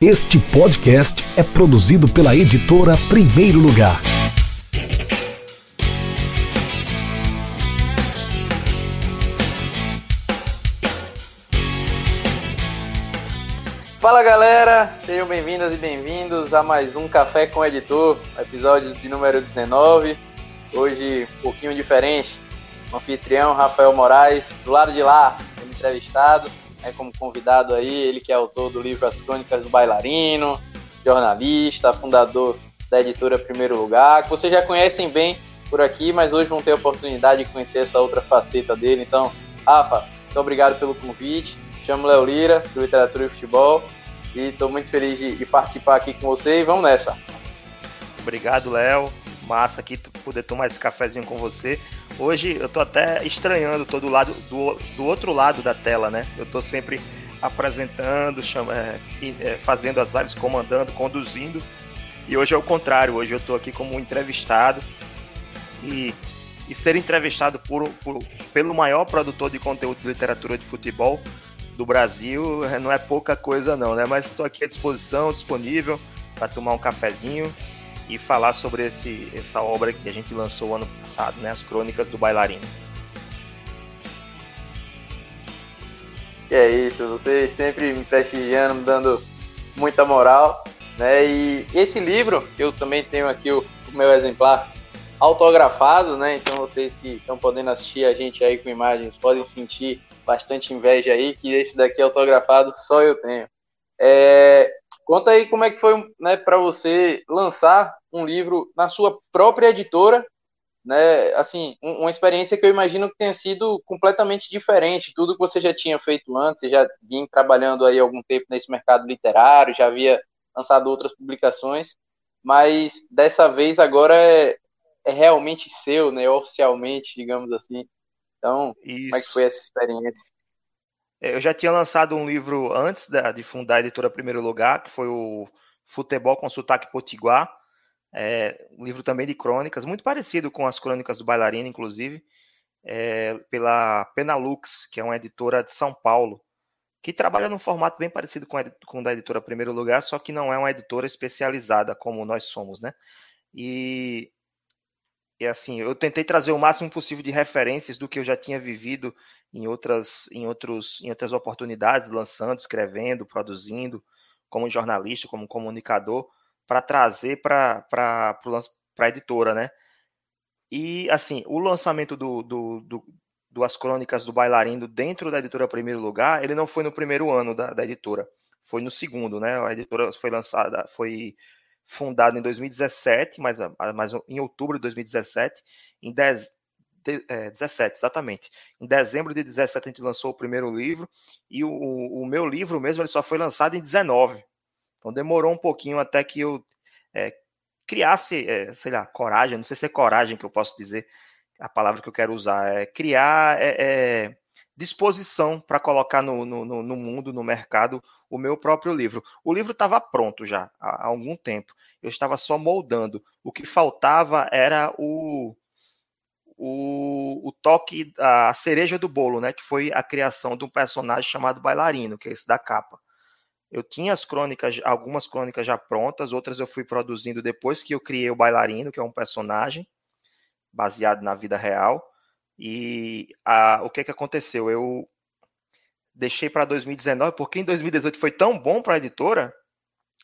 Este podcast é produzido pela editora Primeiro Lugar. Fala galera, sejam bem-vindas e bem-vindos a mais um Café com o Editor, episódio de número 19. Hoje um pouquinho diferente, o anfitrião Rafael Moraes, do lado de lá, entrevistado né, como convidado aí, ele que é autor do livro As Crônicas do Bailarino, jornalista, fundador da editora Primeiro Lugar, que vocês já conhecem bem por aqui, mas hoje vão ter a oportunidade de conhecer essa outra faceta dele. Então, Rafa, muito obrigado pelo convite. Chamo Léo Lira, do Literatura e Futebol, e estou muito feliz de, de, participar aqui com você e vamos nessa. Obrigado, Léo. Massa aqui poder tomar esse cafezinho com você. Hoje eu tô até estranhando todo lado do, do outro lado da tela, né? Eu tô sempre apresentando, chama, é, é, fazendo as lives, comandando, conduzindo. E hoje é o contrário, hoje eu tô aqui como entrevistado. E, e ser entrevistado por, por, pelo maior produtor de conteúdo de literatura de futebol do Brasil é, não é pouca coisa não, né? Mas estou aqui à disposição, disponível para tomar um cafezinho e falar sobre esse, essa obra que a gente lançou ano passado, né? As Crônicas do Bailarino. E é isso, você sempre me prestigiando, me dando muita moral, né? E esse livro, eu também tenho aqui o, o meu exemplar autografado, né? Então vocês que estão podendo assistir a gente aí com imagens podem sentir bastante inveja aí, que esse daqui autografado só eu tenho. É, Conta aí como é que foi né, para você lançar um livro na sua própria editora, né? Assim, uma experiência que eu imagino que tenha sido completamente diferente. Tudo que você já tinha feito antes, você já vinha trabalhando aí algum tempo nesse mercado literário, já havia lançado outras publicações, mas dessa vez agora é, é realmente seu, né? Oficialmente, digamos assim. Então, Isso. como é que foi essa experiência? É, eu já tinha lançado um livro antes da, de fundar a editora Primeiro Lugar, que foi o Futebol com Sotaque Potiguar. É, um livro também de crônicas, muito parecido com as crônicas do bailarino, inclusive, é, pela Penalux, que é uma editora de São Paulo, que trabalha num formato bem parecido com, a, com o da editora Primeiro Lugar, só que não é uma editora especializada como nós somos, né? E e assim, eu tentei trazer o máximo possível de referências do que eu já tinha vivido em outras, em outros, em outras oportunidades, lançando, escrevendo, produzindo, como jornalista, como comunicador, para trazer para a editora, né? E assim, o lançamento do, do, do, do, As Crônicas do Bailarino dentro da editora Primeiro Lugar, ele não foi no primeiro ano da, da editora, foi no segundo, né? A editora foi lançada, foi fundado em 2017, mas, mas em outubro de 2017, em 10, de, é, 17, exatamente. Em dezembro de 17 a gente lançou o primeiro livro e o, o, meu livro mesmo ele só foi lançado em 19. Então demorou um pouquinho até que eu é, criasse, é, sei lá, coragem, não sei se é coragem que eu posso dizer, a palavra que eu quero usar, é criar é, é disposição para colocar no, no, no, mundo, no mercado, o meu próprio livro. O livro estava pronto já há, há, algum tempo. Eu estava só moldando. O que faltava era o, o, o toque, a cereja do bolo, né? Que foi a criação de um personagem chamado Bailarino, que é esse da capa. Eu tinha as crônicas, algumas crônicas já prontas, outras eu fui produzindo depois que eu criei o Bailarino, que é um personagem baseado na vida real. E a, o que, que aconteceu? Eu deixei para 2019, porque em 2018 foi tão bom para a editora,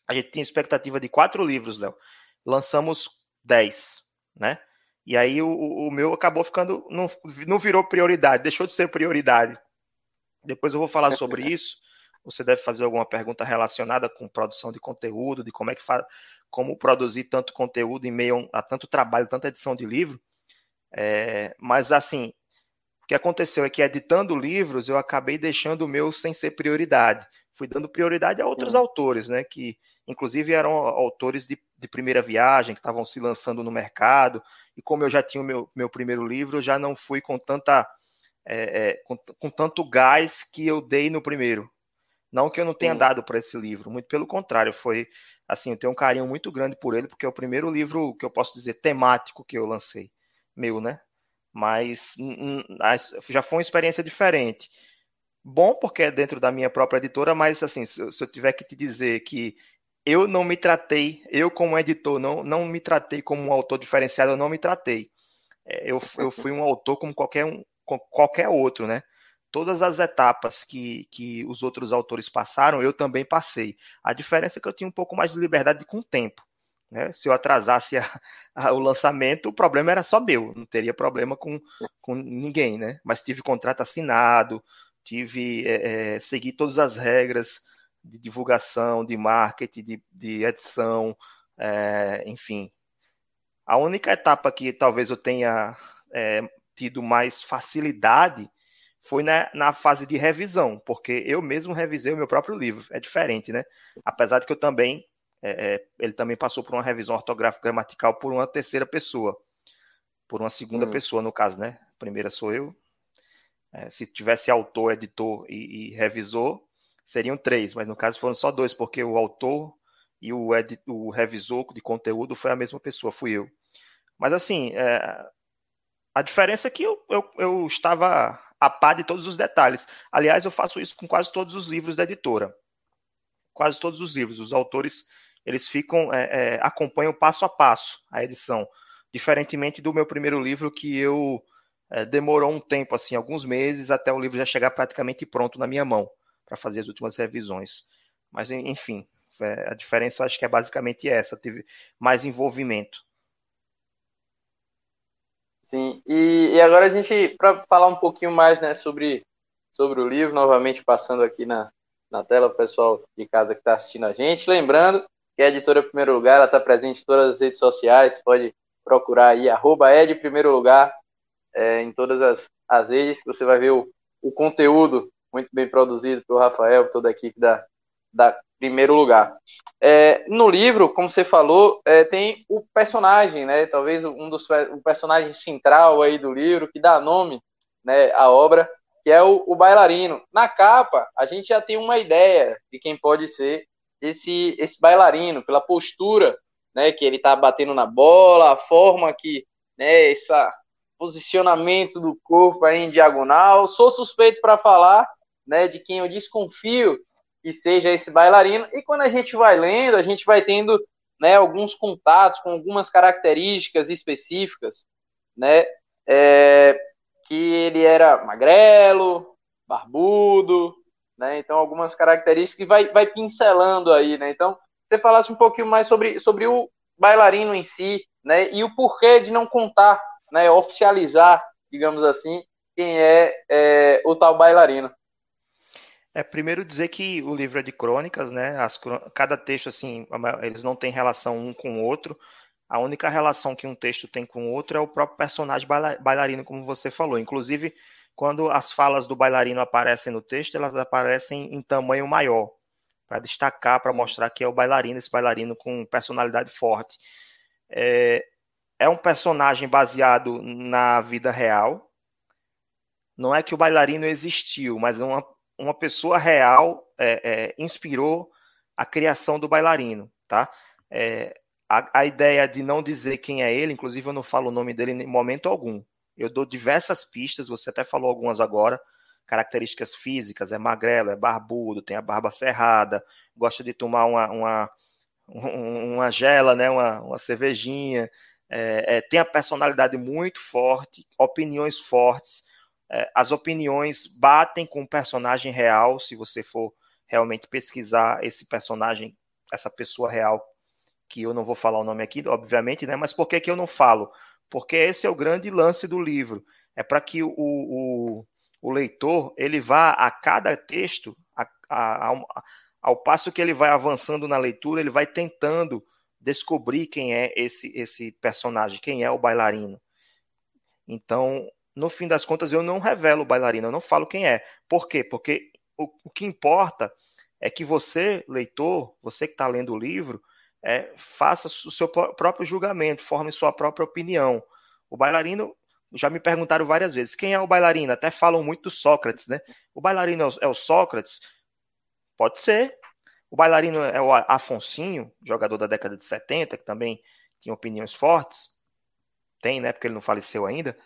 a gente tinha expectativa de quatro livros, Léo. Lançamos dez, né? E aí o, o meu acabou ficando, não, não virou prioridade, deixou de ser prioridade. Depois eu vou falar sobre isso. Você deve fazer alguma pergunta relacionada com produção de conteúdo, de como é que faz, como produzir tanto conteúdo em meio a tanto trabalho, tanta edição de livro. É, mas assim, o que aconteceu é que editando livros eu acabei deixando o meu sem ser prioridade. Fui dando prioridade a outros autores, né? Que inclusive eram autores de, de primeira viagem, que estavam se lançando no mercado. E como eu já tinha o meu, meu primeiro livro, eu já não fui com tanta é, é, com, com, tanto gás que eu dei no primeiro. Não que eu não tenha Sim. dado para esse livro, muito pelo contrário, foi assim, eu tenho um carinho muito grande por ele, porque é o primeiro livro que eu posso dizer temático que eu lancei meu, né? Mas já foi uma experiência diferente. bom porque é dentro da minha própria editora, mas assim, se, se eu tiver que te dizer que eu não me tratei, eu como editor, não, não me tratei como um autor diferenciado, eu não me tratei. É, eu, eu fui um autor como qualquer, um, qualquer outro, né? Todas as etapas que, que os outros autores passaram, eu também passei. A diferença é que eu tinha um pouco mais de liberdade com o tempo. Né? Se eu atrasasse a, a, o lançamento, o problema era só meu, não teria problema com, com ninguém, né? Mas tive contrato assinado, tive é, é, todas as regras de divulgação, de marketing, de, de edição, é, enfim. A única etapa que talvez eu tenha tido mais facilidade foi na, na, fase de revisão, porque eu mesmo revisei o meu próprio livro. É diferente, né? Apesar de que eu também, é, é ele também passou por uma revisão ortográfica gramatical por uma terceira pessoa, por uma segunda hum. pessoa, no caso, né? A primeira sou eu. É, se tivesse autor, editor e, e revisor, seriam três, mas no caso foram só dois, porque o autor e o, ed, o revisor de conteúdo foi a mesma pessoa, fui eu. Mas assim, é, a diferença é que eu, eu, eu estava a par de todos os detalhes. Aliás, eu faço isso com quase todos os livros da editora. Quase todos os livros. Os autores, eles ficam, é, é, acompanham passo a passo a edição. Diferentemente do meu primeiro livro, que eu é, demorou um tempo, assim, alguns meses, até o livro já chegar praticamente pronto na minha mão para fazer as últimas revisões. Mas, enfim, é, a diferença acho que é basicamente essa, teve mais envolvimento. Sim, e, e agora a gente, para falar um pouquinho mais né, sobre, sobre o livro, novamente passando aqui na, na tela, o pessoal de casa que está assistindo a gente, lembrando que a editora Primeiro Lugar, ela está presente em todas as redes sociais, pode procurar aí, arroba é de primeiro lugar, é, em todas as, as redes, que você vai ver o, o conteúdo muito bem produzido pelo Rafael, toda a equipe da, da primeiro lugar. É, no livro, como você falou, é, tem o personagem, né? Talvez um dos o personagem central aí do livro que dá nome, né, à obra, que é o, o, bailarino. Na capa, a gente já tem uma ideia de quem pode ser esse esse bailarino pela postura, né, que ele está batendo na bola, a forma que, né, essa posicionamento do corpo aí em diagonal. Sou suspeito para falar, né, de quem eu desconfio que seja esse bailarino. E quando a gente vai lendo, a gente vai tendo né, alguns contatos com algumas características específicas, né, é, que ele era magrelo, barbudo, né, então algumas características que vai, vai pincelando aí, né, então você falasse um pouquinho mais sobre, sobre o bailarino em si, né, e o porquê de não contar, né, oficializar, digamos assim, quem é, é o tal bailarino. É, primeiro dizer que o livro é de crônicas, né? As, cada texto, assim, eles não têm relação um com o outro. A única relação que um texto tem com o outro é o próprio personagem bailarino, como você falou. Inclusive, quando as falas do bailarino aparecem no texto, elas aparecem em tamanho maior, para destacar, para mostrar que é o bailarino, esse bailarino com personalidade forte. É, é um personagem baseado na vida real. Não é que o bailarino existiu, mas uma uma pessoa real é, é, inspirou a criação do bailarino, tá? É, a, a, ideia de não dizer quem é ele, inclusive eu não falo o nome dele em momento algum. Eu dou diversas pistas, você até falou algumas agora, características físicas, é magrelo, é barbudo, tem a barba cerrada, gosta de tomar uma, uma, uma gela, né, uma, uma cervejinha, é, é, tem a personalidade muito forte, opiniões fortes, é, as opiniões batem com o personagem real, se você for realmente pesquisar esse personagem, essa pessoa real, que eu não vou falar o nome aqui, obviamente, né? Mas por que, que eu não falo? Porque esse é o grande lance do livro. É para que o, o, o, leitor ele vá a cada texto, a, a, a, ao passo que ele vai avançando na leitura, ele vai tentando descobrir quem é esse, esse personagem, quem é o bailarino. Então, no fim das contas, eu não revelo o bailarino, eu não falo quem é. Por quê? Porque o, o que importa é que você, leitor, você que está lendo o livro, é, faça o seu próprio julgamento, forme sua própria opinião. O bailarino, já me perguntaram várias vezes, quem é o bailarino? Até falam muito do Sócrates, né? O bailarino é o, é Sócrates? Pode ser. O bailarino é o Afonsinho, jogador da década de 70, que também tinha opiniões fortes. Tem, né? Porque ele não faleceu ainda.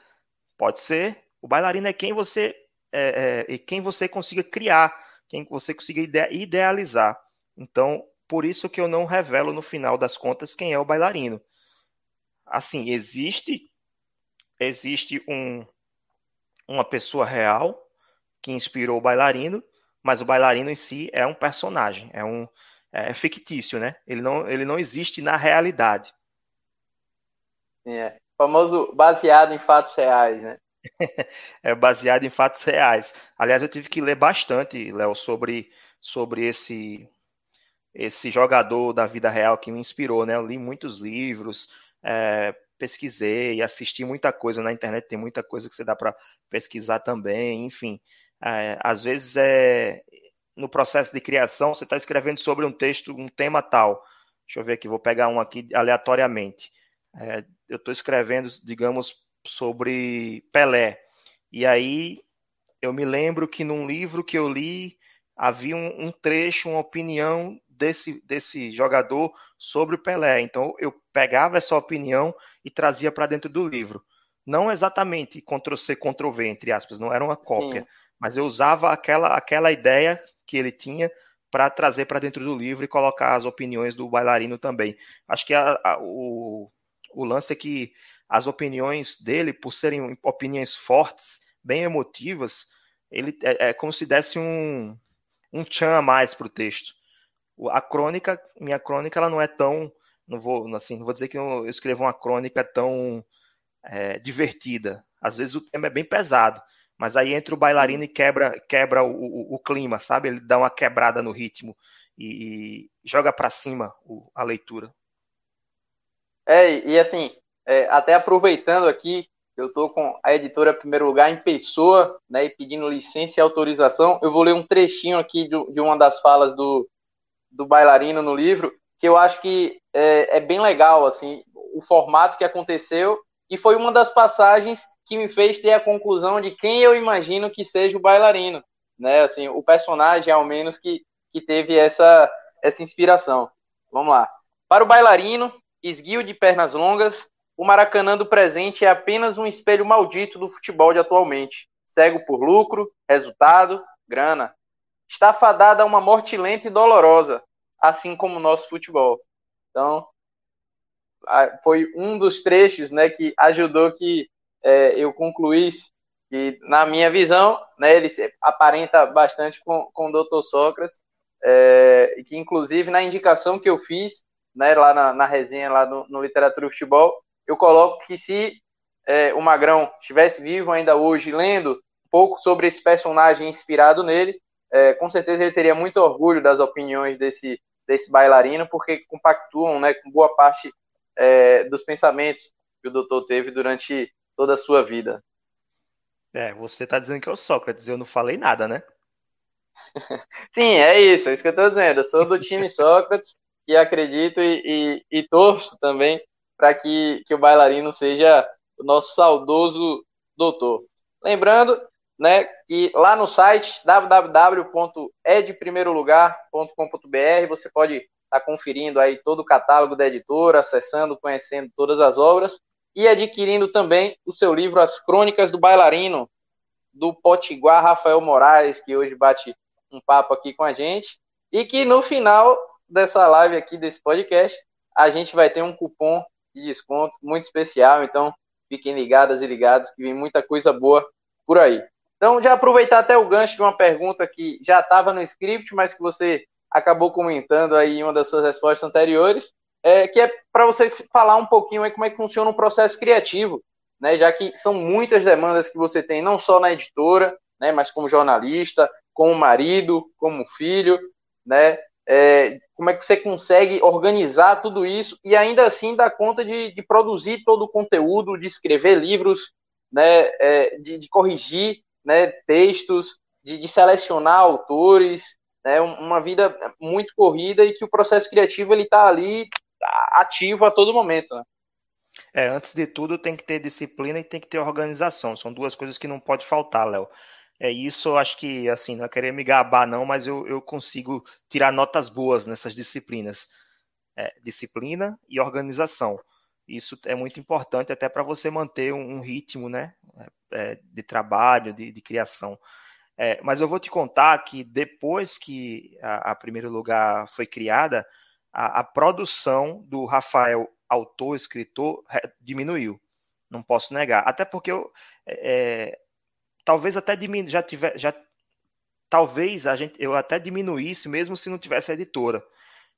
Pode ser. O bailarino é quem você é, é, e quem você consiga criar, quem você consiga ide idealizar. Então, por isso que eu não revelo no final das contas quem é o bailarino. Assim, existe existe um, uma pessoa real que inspirou o bailarino, mas o bailarino em si é um personagem, é um é fictício, né? Ele não, ele não existe na realidade. É, famoso baseado em fatos reais, né? é baseado em fatos reais. Aliás, eu tive que ler bastante, Léo, sobre, sobre esse esse jogador da vida real que me inspirou, né? Eu li muitos livros, é, pesquisei, assisti muita coisa na internet, tem muita coisa que você dá para pesquisar também, enfim. É, às vezes é no processo de criação, você está escrevendo sobre um texto, um tema tal. Deixa eu ver aqui, vou pegar um aqui aleatoriamente. É, eu estou escrevendo, digamos, sobre Pelé. E aí eu me lembro que num livro que eu li havia um, um trecho, uma opinião desse, desse jogador sobre o Pelé. Então eu pegava essa opinião e trazia para dentro do livro. Não exatamente Ctrl-C, Ctrl-V, entre aspas, não era uma cópia, Sim. mas eu usava aquela, aquela ideia que ele tinha para trazer para dentro do livro e colocar as opiniões do bailarino também. Acho que a, a, o, o lance é que as opiniões dele, por serem opiniões fortes, bem emotivas, ele é, é como se desse um, um tchan a mais para o texto. A crônica, minha crônica, ela não é tão, não vou, assim, não vou dizer que eu escrevo uma crônica tão é, divertida. Às vezes o tema é bem pesado, mas aí entra o bailarino e quebra, quebra o, o, o clima, sabe? Ele dá uma quebrada no ritmo e, e joga para cima o, a leitura. É, e assim, é, até aproveitando aqui, eu estou com a editora Primeiro Lugar em pessoa, né, e pedindo licença e autorização, eu vou ler um trechinho aqui de, de uma das falas do, do bailarino no livro, que eu acho que é, é bem legal, assim, o formato que aconteceu, e foi uma das passagens que me fez ter a conclusão de quem eu imagino que seja o bailarino, né, assim, o personagem, ao menos, que, que teve essa, essa inspiração. Vamos lá. Para o bailarino, esguio de pernas longas, o Maracanã do presente é apenas um espelho maldito do futebol de atualmente, cego por lucro, resultado, grana. Está fadada a uma morte lenta e dolorosa, assim como o nosso futebol. Então, foi um dos trechos né, que ajudou que é, eu concluísse que, na minha visão, né, ele aparenta bastante com, com o Dr. Sócrates, é, que, inclusive, na indicação que eu fiz, né, lá na, na resenha lá no, no Literatura e Futebol, eu coloco que se é, o Magrão estivesse vivo ainda hoje, lendo um pouco sobre esse personagem inspirado nele, é, com certeza ele teria muito orgulho das opiniões desse, desse bailarino, porque compactuam né, com boa parte é, dos pensamentos que o doutor teve durante toda a sua vida. É, você está dizendo que é o Sócrates, eu não falei nada, né? Sim, é isso, é isso que eu estou dizendo. Eu sou do time Sócrates e acredito e, e, e torço também para que, que o bailarino seja o nosso saudoso doutor. Lembrando, né, que lá no site www.edprimeirolugar.com.br você pode estar tá conferindo aí todo o catálogo da editora, acessando, conhecendo todas as obras e adquirindo também o seu livro As Crônicas do Bailarino, do Potiguar Rafael Moraes, que hoje bate um papo aqui com a gente, e que no final dessa live aqui, desse podcast, a gente vai ter um cupom de desconto muito especial. Então, fiquem ligadas e ligados que vem muita coisa boa por aí. Então, já aproveitar até o gancho de uma pergunta que já estava no script, mas que você acabou comentando aí em uma das suas respostas anteriores, é, que é para você falar um pouquinho aí como é que funciona o processo criativo, né? Já que são muitas demandas que você tem, não só na editora, né? Mas como jornalista, como marido, como filho, né? É, como é que você consegue organizar tudo isso e ainda assim dar conta de, de produzir todo o conteúdo, de escrever livros, né, é, de, de, corrigir né, textos, de, de selecionar autores, né, uma vida muito corrida e que o processo criativo ele está ali ativo a todo momento. Né? É, antes de tudo tem que ter disciplina e tem que ter organização. São duas coisas que não pode faltar, Léo. É isso, acho que, assim, não é querer me gabar, não, mas eu, eu consigo tirar notas boas nessas disciplinas. É, disciplina e organização. Isso é muito importante até para você manter um, ritmo né, é, de trabalho, de, de criação. É, mas eu vou te contar que depois que a, a primeiro lugar foi criada, a, a, produção do Rafael, autor, escritor, diminuiu. Não posso negar. Até porque eu é, é, talvez até diminu, já tiver. Já, talvez a gente, eu até diminuísse, mesmo se não tivesse editora.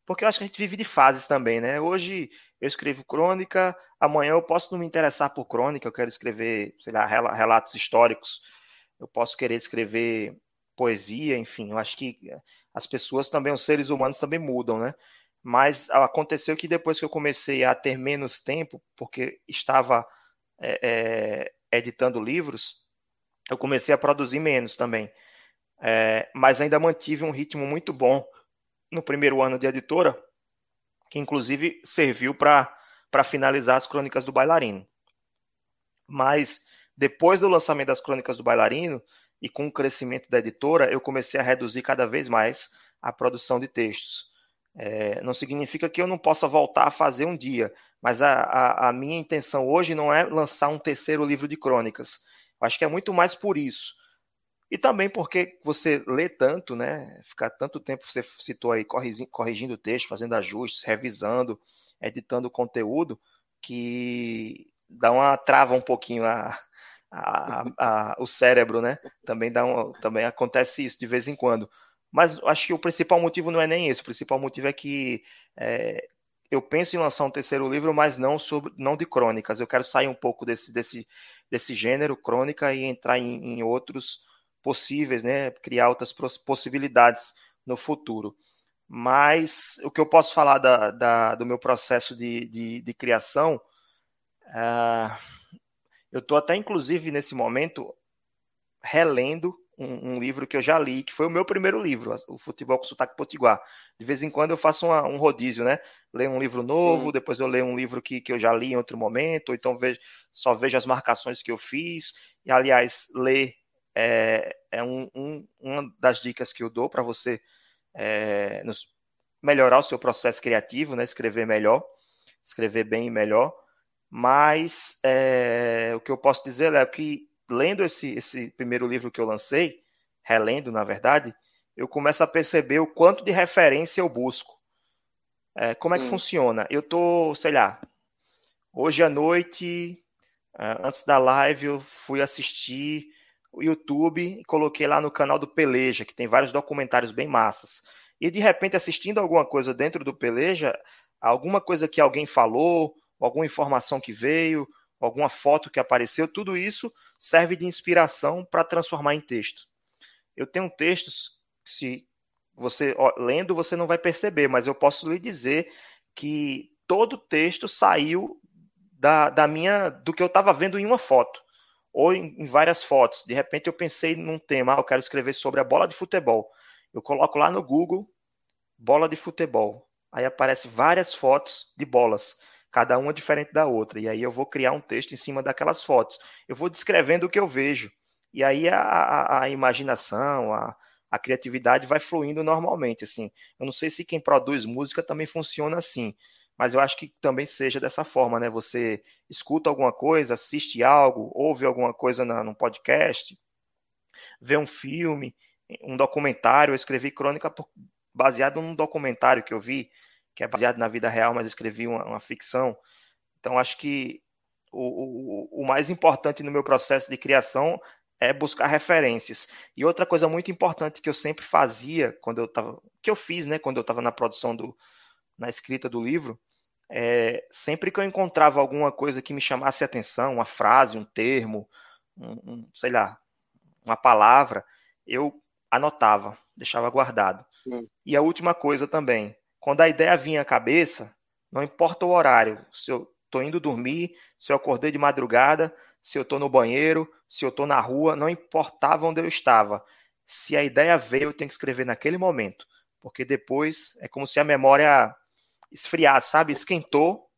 Porque eu acho que a gente vive de fases também, né? Hoje eu escrevo crônica, amanhã eu posso não me interessar por crônica, eu quero escrever, sei lá, relatos históricos eu posso querer escrever poesia, enfim, eu acho que as pessoas também, os seres humanos também mudam, né? Mas aconteceu que depois que eu comecei a ter menos tempo, porque estava é, é, editando livros, eu comecei a produzir menos também. É, mas ainda mantive um ritmo muito bom no primeiro ano de editora, que inclusive serviu para finalizar as crônicas do bailarino. Mas depois do lançamento das Crônicas do Bailarino e com o crescimento da editora, eu comecei a reduzir cada vez mais a produção de textos. É, não significa que eu não possa voltar a fazer um dia, mas a, a, a, minha intenção hoje não é lançar um terceiro livro de crônicas. Eu acho que é muito mais por isso. E também porque você lê tanto, né? Ficar tanto tempo, você citou aí, corrigindo, o texto, fazendo ajustes, revisando, editando conteúdo, que dá uma trava um pouquinho a, a, a, o cérebro, né? Também, dá um, também acontece isso de vez em quando. Mas acho que o principal motivo não é nem esse. O principal motivo é que é, eu penso em lançar um terceiro livro, mas não sobre, não de crônicas. Eu quero sair um pouco desse, desse, desse gênero crônica e entrar em, em outros possíveis, né? Criar outras possibilidades no futuro. Mas o que eu posso falar da, da do meu processo de, de, de criação. Uh, eu estou até, inclusive, nesse momento, relendo um, um, livro que eu já li, que foi o meu primeiro livro, o Futebol com Sotaque Potiguar. De vez em quando eu faço uma, um rodízio, né? Leio um livro novo, Sim. depois eu leio um livro que, que eu já li em outro momento, ou então vejo, só vejo as marcações que eu fiz. E, aliás, ler é, é um, um, uma das dicas que eu dou para você é, nos, melhorar o seu processo criativo, né? Escrever melhor, escrever bem e melhor. Mas é, o que eu posso dizer é que, lendo esse, esse primeiro livro que eu lancei, relendo, na verdade, eu começo a perceber o quanto de referência eu busco. É, como é que hum. funciona? Eu tô, sei lá, hoje à noite, antes da live, eu fui assistir YouTube coloquei lá no canal do Peleja, que tem vários documentários bem massas. E de repente, assistindo alguma coisa dentro do Peleja, alguma coisa que alguém falou, alguma informação que veio, alguma foto que apareceu, tudo isso serve de inspiração para transformar em texto. Eu tenho textos se você ó, lendo, você não vai perceber, mas eu posso lhe dizer que todo texto saiu da, da minha do que eu estava vendo em uma foto ou em, em, várias fotos. De repente eu pensei num tema, ah, eu quero escrever sobre a bola de futebol. Eu coloco lá no Google bola de futebol. Aí aparece várias fotos de bolas cada uma diferente da outra. E aí eu vou criar um texto em cima daquelas fotos. Eu vou descrevendo o que eu vejo. E aí a, a, a imaginação, a, a criatividade vai fluindo normalmente. Assim, eu não sei se quem produz música também funciona assim, mas eu acho que também seja dessa forma, né? Você escuta alguma coisa, assiste algo, ouve alguma coisa na, num podcast, vê um filme, um documentário. Eu escrevi crônica baseado num documentário que eu vi que é baseado na vida real, mas escrevi uma, uma ficção. Então, acho que o, o, o mais importante no meu processo de criação é buscar referências. E outra coisa muito importante que eu sempre fazia quando eu estava, que eu fiz, né, quando eu estava na produção do, na escrita do livro, é, sempre que eu encontrava alguma coisa que me chamasse a atenção, uma frase, um termo, um, um, sei lá, uma palavra, eu anotava, deixava guardado. Sim. E a última coisa também, quando a ideia vinha à cabeça, não importa o horário, se eu estou indo dormir, se eu acordei de madrugada, se eu estou no banheiro, se eu estou na rua, não importava onde eu estava. Se a ideia veio, eu tenho que escrever naquele momento, porque depois é como se a memória esfriasse, sabe? Esquentou,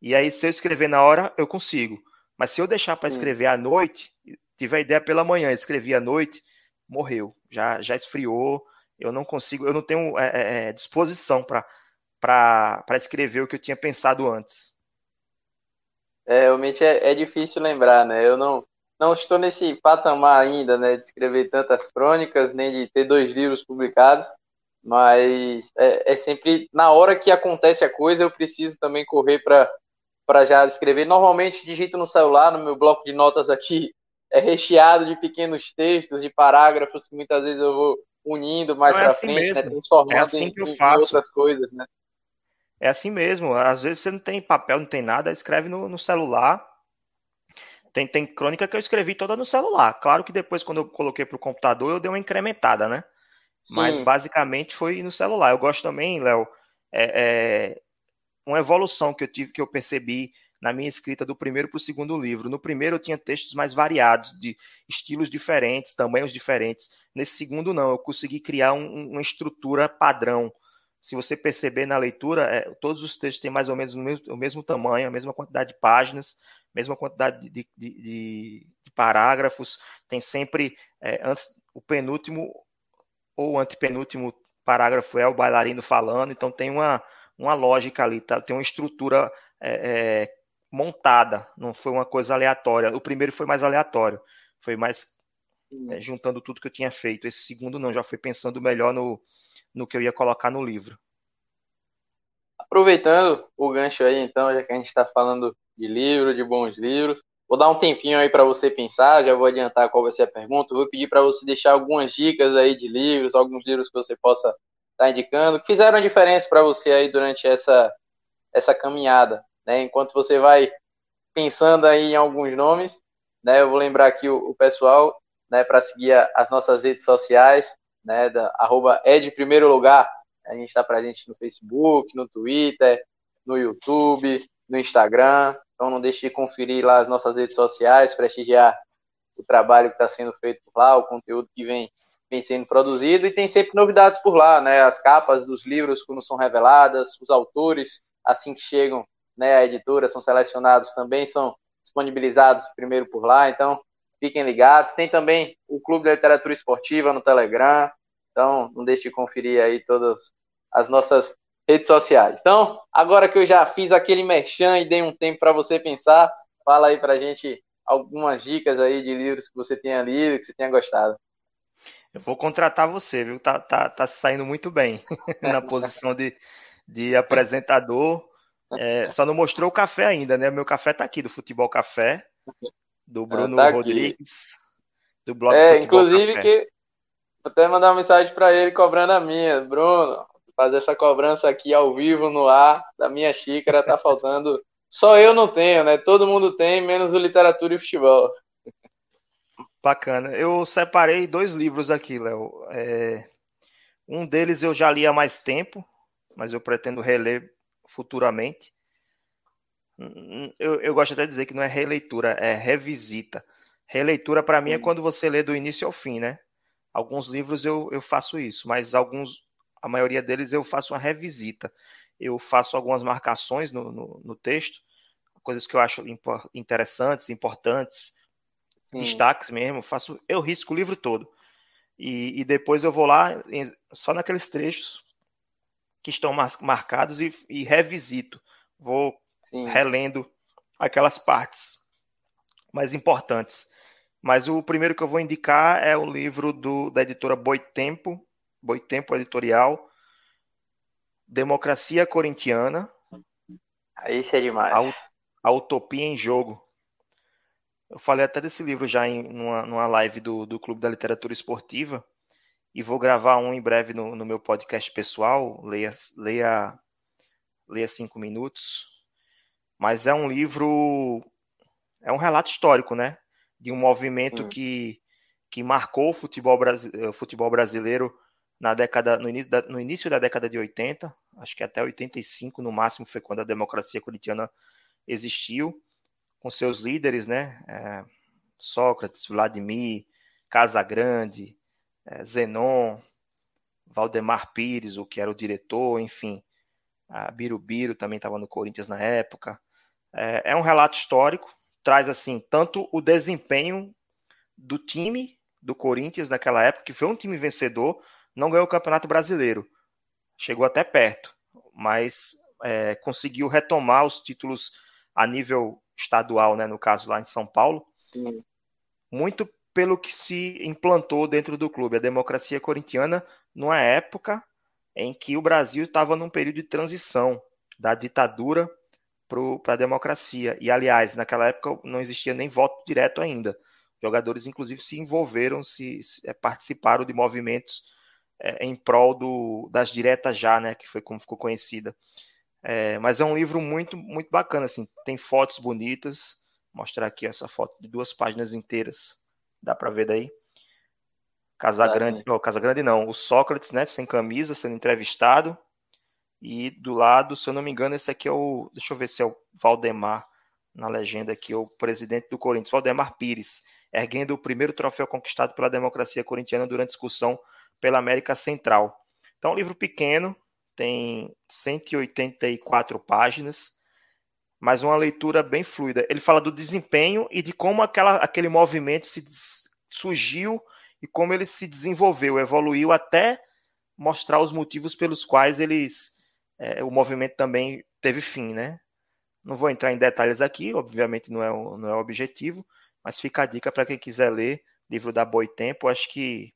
e aí se eu escrever na hora, eu consigo. Mas se eu deixar para escrever à noite, tiver ideia pela manhã, escrevi à noite, morreu, já, já esfriou, eu não consigo, eu não tenho é, é, é disposição para escrever o que eu tinha pensado antes. É, realmente é, é difícil lembrar, né? Eu não, não estou nesse patamar ainda, né, de escrever tantas crônicas, nem de ter dois livros publicados, mas é, é sempre na hora que acontece a coisa, eu preciso também correr para já escrever. Normalmente digito no celular, no meu bloco de notas aqui, é recheado de pequenos textos, de parágrafos que muitas vezes eu vou unindo mais é para assim frente, né, transformando é assim em, que eu em outras coisas, né? É assim mesmo. Às vezes você não tem papel, não tem nada, escreve no, no celular. Tem, tem crônica que eu escrevi toda no celular. Claro que depois, quando eu coloquei para o computador, eu dei uma incrementada, né? Sim. Mas basicamente foi no celular. Eu gosto também, Léo, é, é, uma evolução que eu tive, que eu percebi na minha escrita do primeiro para o segundo livro. No primeiro eu tinha textos mais variados, de estilos diferentes, tamanhos diferentes. Nesse segundo não, eu consegui criar um, uma estrutura padrão. Se você perceber na leitura, é, todos os textos têm mais ou menos o mesmo, o mesmo, tamanho, a mesma quantidade de páginas, mesma quantidade de, de, de, de parágrafos. Tem sempre é, antes o penúltimo ou antepenúltimo parágrafo é o bailarino falando, então tem uma, uma lógica ali, tá? tem uma estrutura é, é montada, não foi uma coisa aleatória. O primeiro foi mais aleatório, foi mais é, juntando tudo que eu tinha feito. Esse segundo não, já foi pensando melhor no, no que eu ia colocar no livro. Aproveitando o gancho aí, então, já que a gente está falando de livro, de bons livros, vou dar um tempinho aí para você pensar, já vou adiantar qual vai ser a pergunta, vou pedir para você deixar algumas dicas aí de livros, alguns livros que você possa estar tá indicando, que fizeram diferença para você aí durante essa, essa caminhada. Né? Enquanto você vai pensando aí em alguns nomes, né? Eu vou lembrar aqui o, o pessoal, né? Para seguir as nossas redes sociais, né? Da, arroba é de primeiro lugar. A gente está presente no Facebook, no Twitter, no YouTube, no Instagram. Então não deixe de conferir lá as nossas redes sociais, prestigiar o trabalho que está sendo feito por lá, o conteúdo que vem, vem sendo produzido e tem sempre novidades por lá, né? As capas dos livros quando são reveladas, os autores assim que chegam né, a editora, são selecionados também, são disponibilizados primeiro por lá, então fiquem ligados. Tem também o Clube da Literatura Esportiva no Telegram, então não deixe de conferir aí todas as nossas redes sociais. Então, agora que eu já fiz aquele merchan e dei um tempo para você pensar, fala aí para a gente algumas dicas aí de livros que você tenha lido, que você tenha gostado. Eu vou contratar você, viu? Tá, tá, tá saindo muito bem na posição de, de apresentador. É, só não mostrou o café ainda, né? Meu café tá aqui, do Futebol Café, do Bruno tá Rodrigues, do blog É, Futebol inclusive Café. que vou até mandar uma mensagem para ele cobrando a minha. Bruno, fazer essa cobrança aqui ao vivo, no ar, da minha xícara, tá faltando. Só eu não tenho, né? Todo mundo tem, menos o Literatura e Futebol. Bacana. Eu separei dois livros aqui, Léo. É... Um deles eu já li há mais tempo, mas eu pretendo reler futuramente. Eu, eu gosto até de dizer que não é releitura, é revisita. Releitura, para mim, é quando você lê do início ao fim, né? Alguns livros eu, eu faço isso, mas alguns, a maioria deles eu faço uma revisita. Eu faço algumas marcações no, no, no texto, coisas que eu acho interessantes, importantes, Sim. destaques mesmo. Faço, eu risco o livro todo. E, e depois eu vou lá só naqueles trechos que estão marcados e, e revisito. Vou Sim. relendo aquelas partes mais importantes. Mas o primeiro que eu vou indicar é o livro do, da editora Boitempo, Boitempo Editorial, Democracia Corintiana. Isso é demais. A, a Utopia em Jogo. Eu falei até desse livro já em numa, numa live do, do Clube da Literatura Esportiva e vou gravar um em breve no, no meu podcast pessoal, leia, leia, leia cinco minutos. Mas é um livro, é um relato histórico, né? De um movimento que, que marcou o futebol, o futebol brasileiro na década, no início, da, no início da década de 80, acho que até 85 no máximo foi quando a democracia corintiana existiu, com seus líderes, né? É, Sócrates, Vladimir, Casagrande, é, Zenon, Valdemar Pires, o que era o diretor, enfim, a Birubiru também estava no Corinthians na época. É, é, um relato histórico, traz assim tanto o desempenho do time do Corinthians naquela época, que foi um time vencedor, não ganhou o Campeonato Brasileiro, chegou até perto, mas é, conseguiu retomar os títulos a nível estadual, né, no caso lá em São Paulo. Sim. Muito pelo que se implantou dentro do clube, a democracia corintiana, numa época em que o Brasil estava num período de transição da ditadura para a democracia. E, aliás, naquela época não existia nem voto direto ainda. Jogadores, inclusive, se envolveram, se, se é, participaram de movimentos é, em prol do, das diretas já, né, que foi como ficou conhecida. É, mas é um livro muito, muito bacana, assim, tem fotos bonitas. Vou mostrar aqui essa foto de duas páginas inteiras, dá para ver daí. Casagrande, ah, oh, Casagrande não, o Sócrates, né, sem camisa, sendo entrevistado. E do lado, se eu não me engano, esse aqui é o, deixa eu ver se é o Valdemar na legenda aqui, o presidente do Corinthians, Valdemar Pires, erguendo o primeiro troféu conquistado pela democracia corintiana durante discussão pela América Central. Então, um livro pequeno, tem 184 páginas, mas uma leitura bem fluida. Ele fala do desempenho e de como aquela, aquele movimento se surgiu e como ele se desenvolveu, evoluiu até mostrar os motivos pelos quais eles é, o movimento também teve fim, né? Não vou entrar em detalhes aqui, obviamente não é o, não é o objetivo, mas fica a dica para quem quiser ler livro da Boitempo. Acho que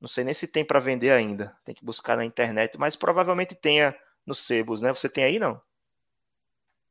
não sei nem se tem para vender ainda. Tem que buscar na internet, mas provavelmente tenha nos sebos, né? Você tem aí, não?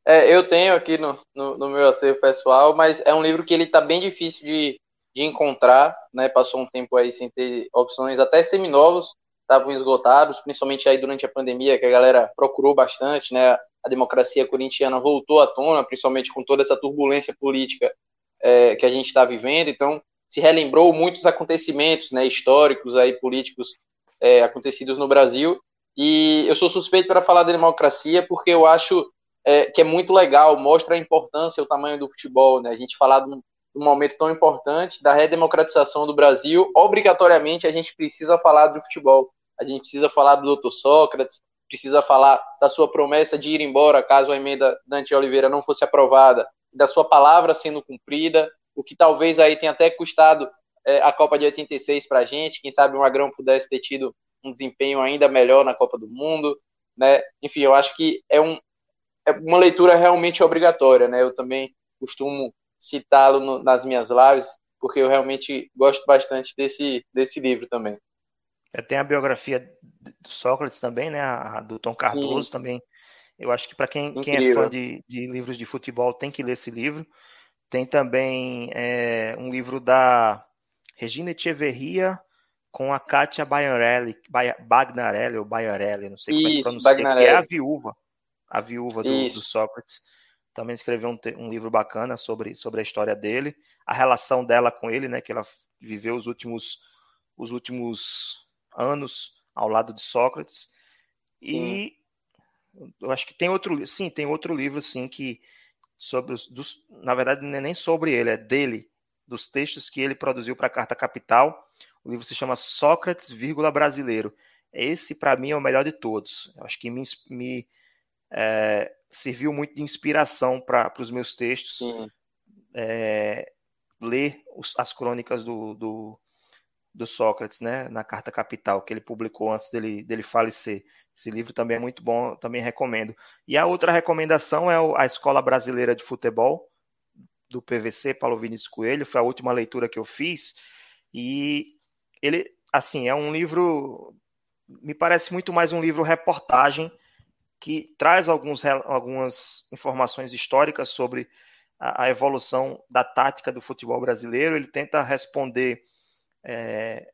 É, eu tenho aqui no, no, no, meu acervo pessoal, mas é um livro que ele tá bem difícil de, de encontrar, né? Passou um tempo aí sem ter opções, até seminovos estavam esgotados, principalmente aí durante a pandemia, que a galera procurou bastante, né? A democracia corintiana voltou à tona, principalmente com toda essa turbulência política é, que a gente está vivendo, então se relembrou muitos acontecimentos né, históricos aí políticos é, acontecidos no Brasil e eu sou suspeito para falar da democracia porque eu acho é, que é muito legal, mostra a importância, o tamanho do futebol, né? A gente falar de um, um momento tão importante da redemocratização do Brasil, obrigatoriamente a gente precisa falar do futebol. A gente precisa falar do Dr. Sócrates, precisa falar da sua promessa de ir embora caso a emenda Dante Oliveira não fosse aprovada, da sua palavra sendo cumprida, o que talvez aí tenha até custado é, a Copa de 86 para a gente. Quem sabe o Magrão pudesse ter tido um desempenho ainda melhor na Copa do Mundo, né? Enfim, eu acho que é, um, é uma leitura realmente obrigatória, né? Eu também costumo citá-lo nas minhas lives, porque eu realmente gosto bastante desse, desse livro também. É, tem a biografia do Sócrates também, né? A, do Tom Cardoso Sim. também. Eu acho que para quem, quem é fã de, de livros de futebol tem que ler esse livro. Tem também é, um livro da Regina Echeverria com a Kátia Bagnarelli, Bagnarelli ou Bagnarelli, não sei como Isso, é que pronuncia, que é a viúva, a viúva do, do Sócrates. Também escreveu um, um, livro bacana sobre, sobre a história dele, a relação dela com ele, né, que ela viveu os últimos, os últimos anos ao lado de Sócrates. E sim. eu acho que tem outro, sim, tem outro livro, sim, que sobre os, dos, na verdade não é nem sobre ele, é dele, dos textos que ele produziu para a Carta Capital. O livro se chama Sócrates, vírgula, brasileiro. Esse, para mim, é o melhor de todos. Eu acho que me, me é, serviu muito de inspiração para os meus textos. É, ler os, as crônicas do, do, do, Sócrates, né, na Carta Capital, que ele publicou antes dele, dele falecer. Esse livro também é muito bom, também recomendo. E a outra recomendação é a Escola Brasileira de Futebol, do PVC, Paulo Vinícius Coelho. Foi a última leitura que eu fiz. E ele, assim, é um livro. Me parece muito mais um livro reportagem que traz alguns, algumas informações históricas sobre a, a evolução da tática do futebol brasileiro. Ele tenta responder é,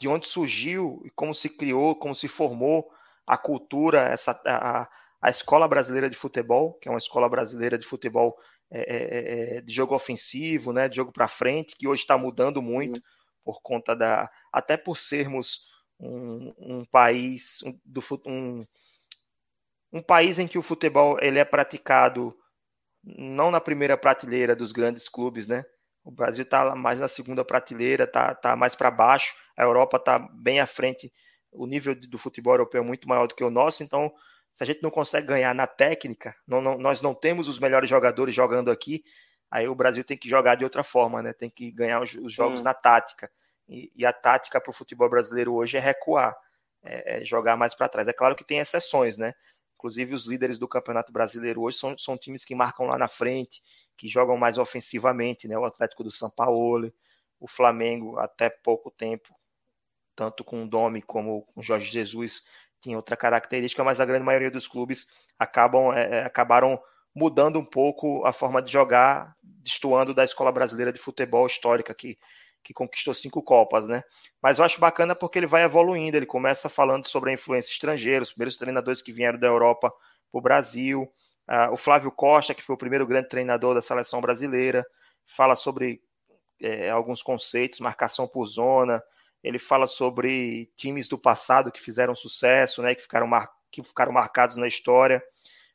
de onde surgiu e como se criou, como se formou a cultura, essa, a, a escola brasileira de futebol, que é uma escola brasileira de futebol é, é, é, é de jogo ofensivo, né, de jogo para frente, que hoje está mudando muito uhum. por conta da, até por sermos um, um país um, do um, um país em que o futebol ele é praticado não na primeira prateleira dos grandes clubes, né? O Brasil está mais na segunda prateleira, está tá mais para baixo. A Europa está bem à frente. O nível do futebol europeu é muito maior do que o nosso. Então, se a gente não consegue ganhar na técnica, não, não, nós não temos os melhores jogadores jogando aqui. Aí o Brasil tem que jogar de outra forma, né? Tem que ganhar os, os jogos hum. na tática. E, e a tática para o futebol brasileiro hoje é recuar, é, é jogar mais para trás. É claro que tem exceções, né? Inclusive, os líderes do Campeonato Brasileiro hoje são, são times que marcam lá na frente, que jogam mais ofensivamente, né? O Atlético do São Paulo, o Flamengo, até pouco tempo, tanto com o Domi como com o Jorge Jesus, tinha outra característica, mas a grande maioria dos clubes acabam, é, é acabaram mudando um pouco a forma de jogar, destoando da Escola Brasileira de Futebol histórica, que que conquistou cinco Copas, né? Mas eu acho bacana porque ele vai evoluindo, ele começa falando sobre a influência estrangeira, os primeiros treinadores que vieram da Europa para o Brasil, uh, o Flávio Costa, que foi o primeiro grande treinador da seleção brasileira, fala sobre é, alguns conceitos, marcação por zona, ele fala sobre times do passado que fizeram sucesso, né? Que ficaram, mar... que ficaram marcados na história,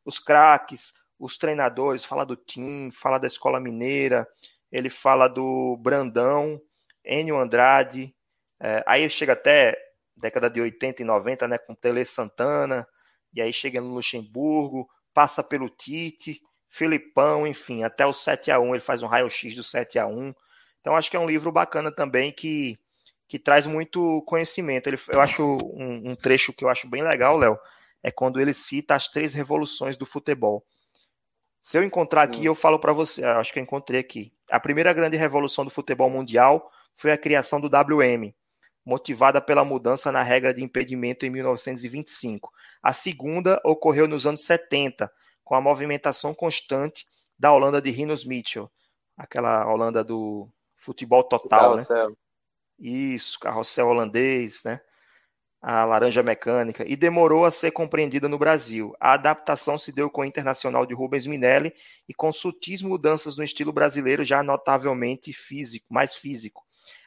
os craques, os treinadores, fala do Tim, fala da escola mineira, ele fala do Brandão, Enio Andrade, é, aí chega até década de 80 e 90, né, com Tele Santana, e aí chega no Luxemburgo, passa pelo Tite, Filipão, enfim, até o 7 a 1 ele faz um raio-x do 7 a 1 Então acho que é um livro bacana também que, que traz muito conhecimento. Ele, eu acho um, um trecho que eu acho bem legal, Léo, é quando ele cita as três revoluções do futebol. Se eu encontrar aqui, eu falo para você, acho que eu encontrei aqui. A primeira grande revolução do futebol mundial foi a criação do WM, motivada pela mudança na regra de impedimento em 1925. A segunda ocorreu nos anos 70, com a movimentação constante da Holanda de Rinus Mitchell, aquela Holanda do futebol total, né? Isso, carrossel holandês, né? A laranja mecânica, e demorou a ser compreendida no Brasil. A adaptação se deu com o Internacional de Rubens Minelli e com sutis mudanças no estilo brasileiro já notavelmente físico, mais físico.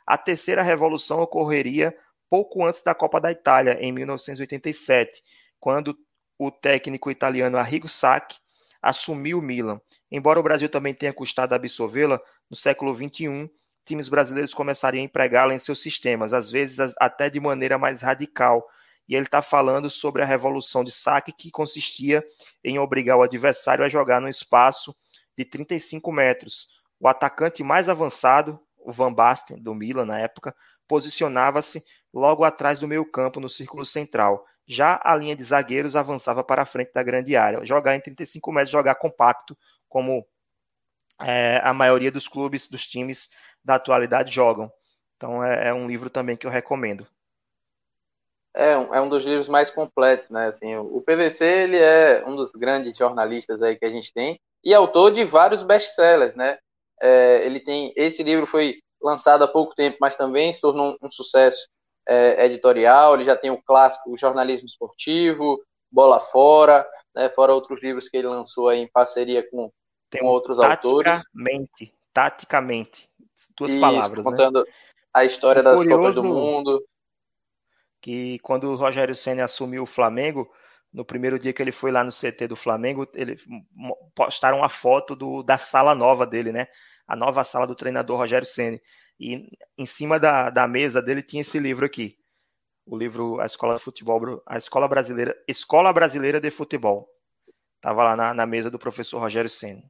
A terceira revolução ocorreria pouco antes da Copa da Itália, em 1987, quando o técnico italiano Arrigo Sacchi assumiu o Milan. Embora o Brasil também tenha custado absorvê-la, no século XXI, times brasileiros começariam a empregá-la em seus sistemas, às vezes até de maneira mais radical. E ele está falando sobre a revolução de Sacchi, que consistia em obrigar o adversário a jogar num espaço de 35 metros. O atacante mais avançado, o Van Basten, do Milan na época, posicionava-se logo atrás do meio campo no círculo central. Já a linha de zagueiros avançava para a frente da grande área. Jogar em 35 metros, jogar compacto, como é, a maioria dos clubes, dos times da atualidade jogam. Então é, é um livro também que eu recomendo. É um, é um dos livros mais completos, né? Assim, o PVC ele é um dos grandes jornalistas aí que a gente tem e autor de vários best-sellers, né? É, ele tem esse livro foi lançado há pouco tempo, mas também se tornou um, um sucesso é, editorial. Ele já tem o clássico jornalismo esportivo, Bola Fora, né, fora outros livros que ele lançou em parceria com, tem com outros taticamente, autores. Taticamente, taticamente, duas Isso, palavras, né? contando né? a história o das Copas do Mundo. Que quando o Rogério Senna assumiu o Flamengo, no primeiro dia que ele foi lá no CT do Flamengo, ele postaram uma foto do, da sala nova dele, né? A nova sala do treinador Rogério Ceni. E em cima da, da mesa dele tinha esse livro aqui. O livro A Escola de Futebol, a Escola Brasileira, Escola Brasileira de Futebol. Tava lá na, na mesa do professor Rogério Ceni.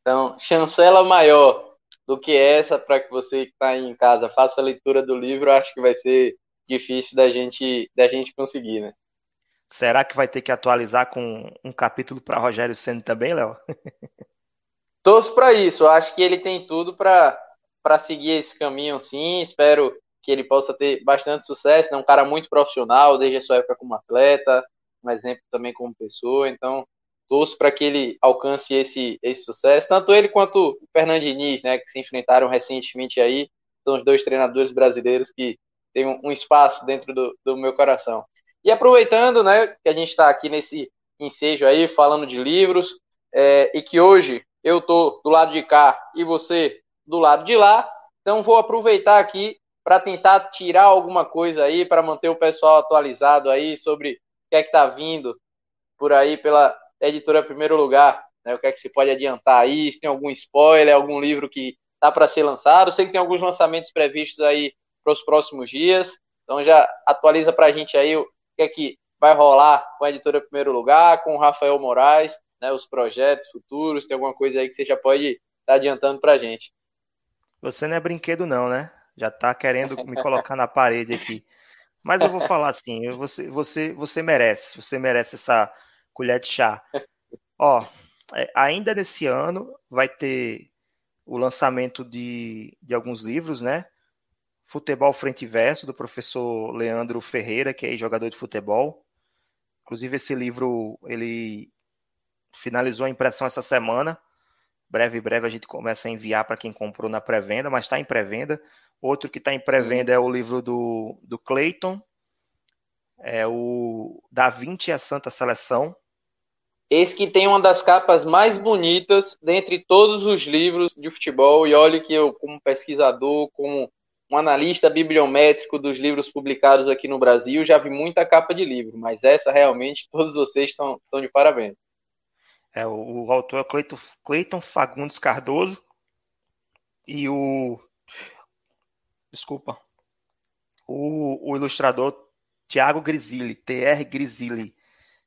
Então, chancela maior do que essa para que você que está em casa faça a leitura do livro, acho que vai ser difícil da gente da gente conseguir, né? Será que vai ter que atualizar com um capítulo para Rogério Senna também, Léo? Torço para isso. Acho que ele tem tudo para seguir esse caminho, sim. Espero que ele possa ter bastante sucesso. É um cara muito profissional, desde a sua época como atleta, um exemplo também como pessoa. Então, torço para que ele alcance esse, esse sucesso. Tanto ele quanto o Fernando Diniz, né, que se enfrentaram recentemente aí. São os dois treinadores brasileiros que têm um, um espaço dentro do, do meu coração. E aproveitando, né, que a gente está aqui nesse ensejo aí, falando de livros, é, e que hoje eu tô do lado de cá e você do lado de lá, então vou aproveitar aqui para tentar tirar alguma coisa aí, para manter o pessoal atualizado aí sobre o que é que está vindo por aí pela editora Primeiro Lugar, né, o que é que se pode adiantar aí, se tem algum spoiler, algum livro que tá para ser lançado, sei que tem alguns lançamentos previstos aí para os próximos dias, então já atualiza para a gente aí que é que vai rolar com a editora Primeiro Lugar, com o Rafael Moraes, né, os projetos futuros, tem alguma coisa aí que você já pode estar tá adiantando para a gente. Você não é brinquedo não, né? Já está querendo me colocar na parede aqui. Mas eu vou falar assim, você, você, você merece, você merece essa colher de chá. Ó, é, ainda nesse ano vai ter o lançamento de, de alguns livros, né? Futebol Frente e Verso, do professor Leandro Ferreira, que é jogador de futebol. Inclusive, esse livro, ele finalizou a impressão essa semana. Breve, breve a gente começa a enviar para quem comprou na pré-venda, mas está em pré-venda. Outro que está em pré-venda é o livro do, do Clayton, é o Da Vinci e a Santa Seleção. Esse que tem uma das capas mais bonitas dentre todos os livros de futebol. E olha que eu, como pesquisador, como um analista bibliométrico dos livros publicados aqui no Brasil, já vi muita capa de livro, mas essa realmente todos vocês estão, de parabéns. É, o, o autor é Cleiton, Cleiton Fagundes Cardoso e o desculpa, o, o ilustrador Tiago Grisilli, TR Grisilli,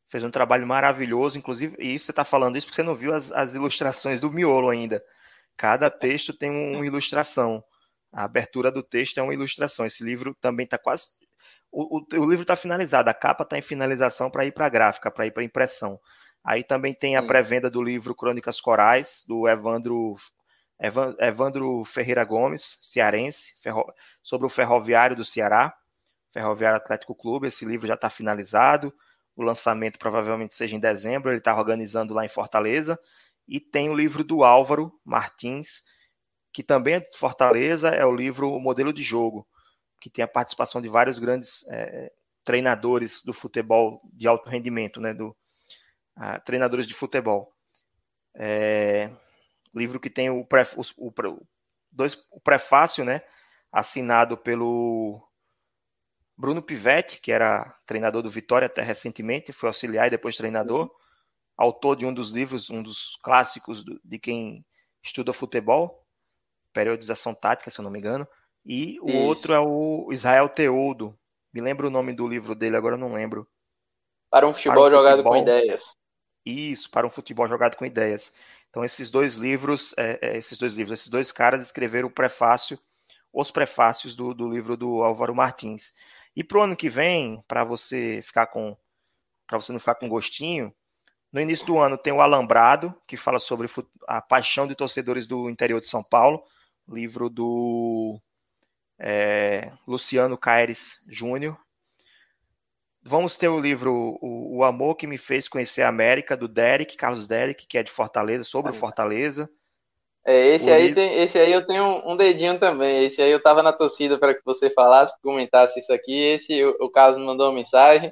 fez um trabalho maravilhoso, inclusive, e isso você está falando isso porque você não viu as, as ilustrações do miolo ainda. Cada texto tem uma um ilustração. A abertura do texto é uma ilustração. Esse livro também está quase. O, o, o livro está finalizado, a capa está em finalização para ir para a gráfica, para ir para impressão. Aí também tem a pré-venda do livro Crônicas Corais, do Evandro Evandro Ferreira Gomes, cearense, ferro, sobre o ferroviário do Ceará, Ferroviário Atlético Clube. Esse livro já está finalizado. O lançamento provavelmente seja em dezembro. Ele está organizando lá em Fortaleza. E tem o livro do Álvaro Martins, que também é de Fortaleza. É o livro O Modelo de Jogo, que tem a participação de vários grandes é, treinadores do futebol de alto rendimento, né? Do, a, treinadores de futebol. É, livro que tem o, pré, o, o, dois, o prefácio, né, assinado pelo Bruno Pivetti, que era treinador do Vitória até recentemente, foi auxiliar e depois treinador, autor de um dos livros, um dos clássicos do, de quem estuda futebol, periodização tática, se eu não me engano, e o Isso. outro é o Israel Teodo. Me lembro o nome do livro dele, agora eu não lembro. Para um futebol para um jogado futebol, com ideias. Isso, para um futebol jogado com ideias. Então, esses dois livros, é, é, esses dois livros, esses dois caras escreveram o prefácio, os prefácios do, do livro do Álvaro Martins. E para o ano que vem, para você ficar com, para você não ficar com gostinho, no início do ano tem o Alambrado, que fala sobre a paixão de torcedores do interior de São Paulo, livro do é, Luciano Caires Júnior, Vamos ter o livro o, o, Amor que me fez conhecer a América, do Derek, Carlos Derek, que é de Fortaleza, sobre o Fortaleza. É, esse, aí tem, esse aí eu tenho um dedinho também. Esse aí eu tava na torcida para que você falasse, comentasse isso aqui. Esse o, o Carlos mandou uma mensagem.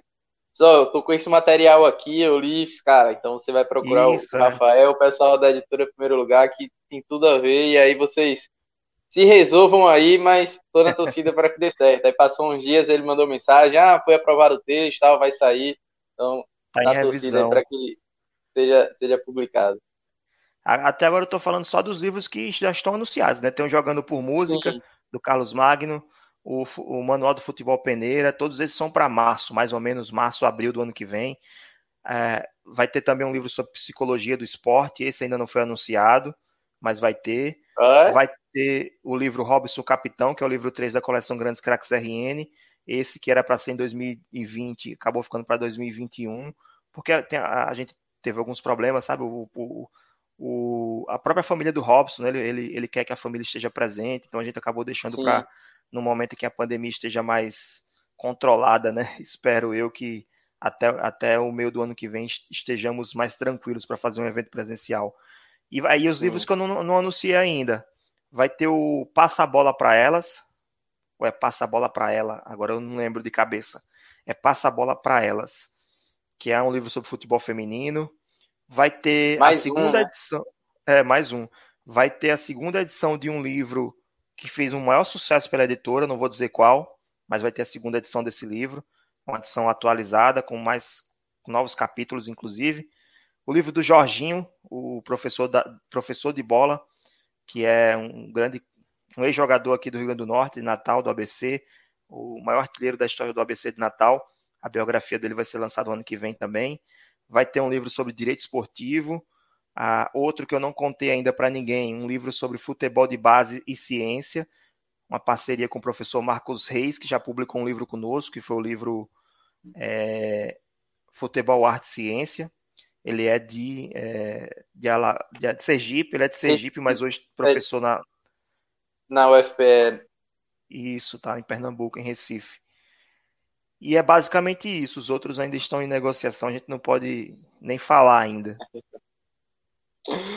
Só, eu tô com esse material aqui, eu li, cara. Então você vai procurar isso, o é. Rafael, o pessoal da editora primeiro lugar, que tem tudo a ver. E aí vocês se resolvam aí, mas tô na torcida para que dê certo. Aí passou uns dias, ele mandou mensagem, ah, foi aprovado o texto, tal, vai sair. Então, tá na torcida para que seja, seja publicado. Até agora eu tô falando só dos livros que já estão anunciados, né? Tem o Jogando por Música, Sim. do Carlos Magno, o, o Manual do Futebol Peneira, todos esses são para março, mais ou menos março, abril do ano que vem. É, vai ter também um livro sobre psicologia do esporte, esse ainda não foi anunciado, mas vai ter. É? Vai ter o livro Robson Capitão, que é o livro 3 da coleção Grandes Cracks RN. Esse que era para ser em 2020, acabou ficando para 2021, porque a, a, gente teve alguns problemas, sabe? O, o, o, a própria família do Robson, ele, ele, ele quer que a família esteja presente, então a gente acabou deixando para no momento em que a pandemia esteja mais controlada, né? Espero eu que até, até o meio do ano que vem estejamos mais tranquilos para fazer um evento presencial. E aí os Sim. livros que eu não, não anunciei ainda. Vai ter o Passa a Bola para Elas. Ou é Passa a Bola para Ela? Agora eu não lembro de cabeça. É Passa a Bola para Elas. Que é um livro sobre futebol feminino. Vai ter mais a segunda um, né? edição. É, mais um. Vai ter a segunda edição de um livro que fez um maior sucesso pela editora, não vou dizer qual, mas vai ter a segunda edição desse livro, uma edição atualizada, com mais novos capítulos, inclusive. O livro do Jorginho, o professor, da, professor de bola, que é um grande um ex-jogador aqui do Rio Grande do Norte, de Natal, do ABC, o maior artilheiro da história do ABC de Natal. A biografia dele vai ser lançada no ano que vem também. Vai ter um livro sobre direito esportivo, ah, outro que eu não contei ainda para ninguém, um livro sobre futebol de base e ciência, uma parceria com o professor Marcos Reis, que já publicou um livro conosco, que foi o livro é, Futebol, Arte e Ciência. Ele é de, é, de, de, de, Sergipe, ele é de Sergipe, mas hoje professor na. Na UFPE. Isso, tá, em Pernambuco, em Recife. E é basicamente isso. Os outros ainda estão em negociação, a gente não pode nem falar ainda.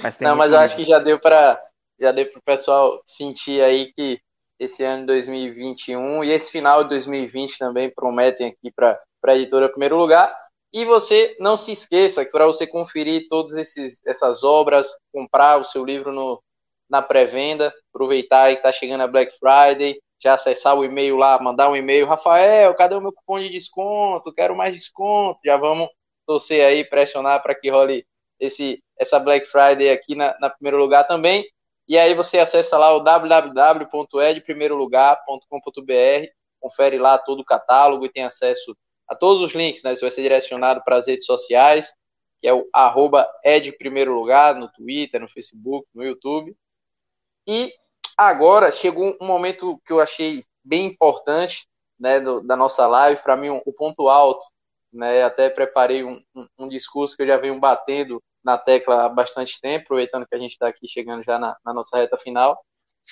Mas não, mas eu acho que já deu para já deu para o pessoal sentir aí que esse ano de 2021 e esse final de 2020 também prometem aqui para a editora primeiro lugar. E você não se esqueça que para você conferir todas essas obras, comprar o seu livro no, na pré-venda, aproveitar que está chegando a Black Friday, já acessar o e-mail lá, mandar um e-mail, Rafael, cadê o meu cupom de desconto? Quero mais desconto. Já vamos torcer aí, pressionar para que role esse, essa Black Friday aqui na, na primeiro lugar também. E aí você acessa lá o www.edprimeirolugar.com.br, confere lá todo o catálogo e tem acesso a todos os links, né? Você vai ser direcionado para as redes sociais, que é o arroba Lugar, no Twitter, no Facebook, no YouTube. E agora chegou um momento que eu achei bem importante, né, do, da nossa live, para mim um, o ponto alto, né? Até preparei um, um, um discurso que eu já venho batendo na tecla há bastante tempo, aproveitando que a gente está aqui chegando já na, na, nossa reta final,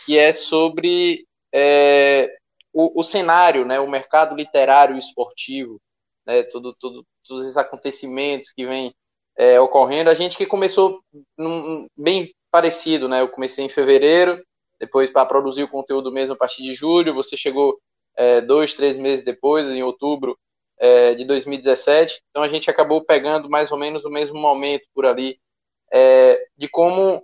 que é sobre é, o, o, cenário, né, o mercado literário e esportivo, né, tudo, tudo, todos esses acontecimentos que vêm é, ocorrendo. A gente que começou num, bem parecido, né, eu comecei em fevereiro, depois para produzir o conteúdo mesmo a partir de julho, você chegou é, dois, três meses depois, em outubro, é, de 2017. Então a gente acabou pegando mais ou menos o mesmo momento por ali, é, de como,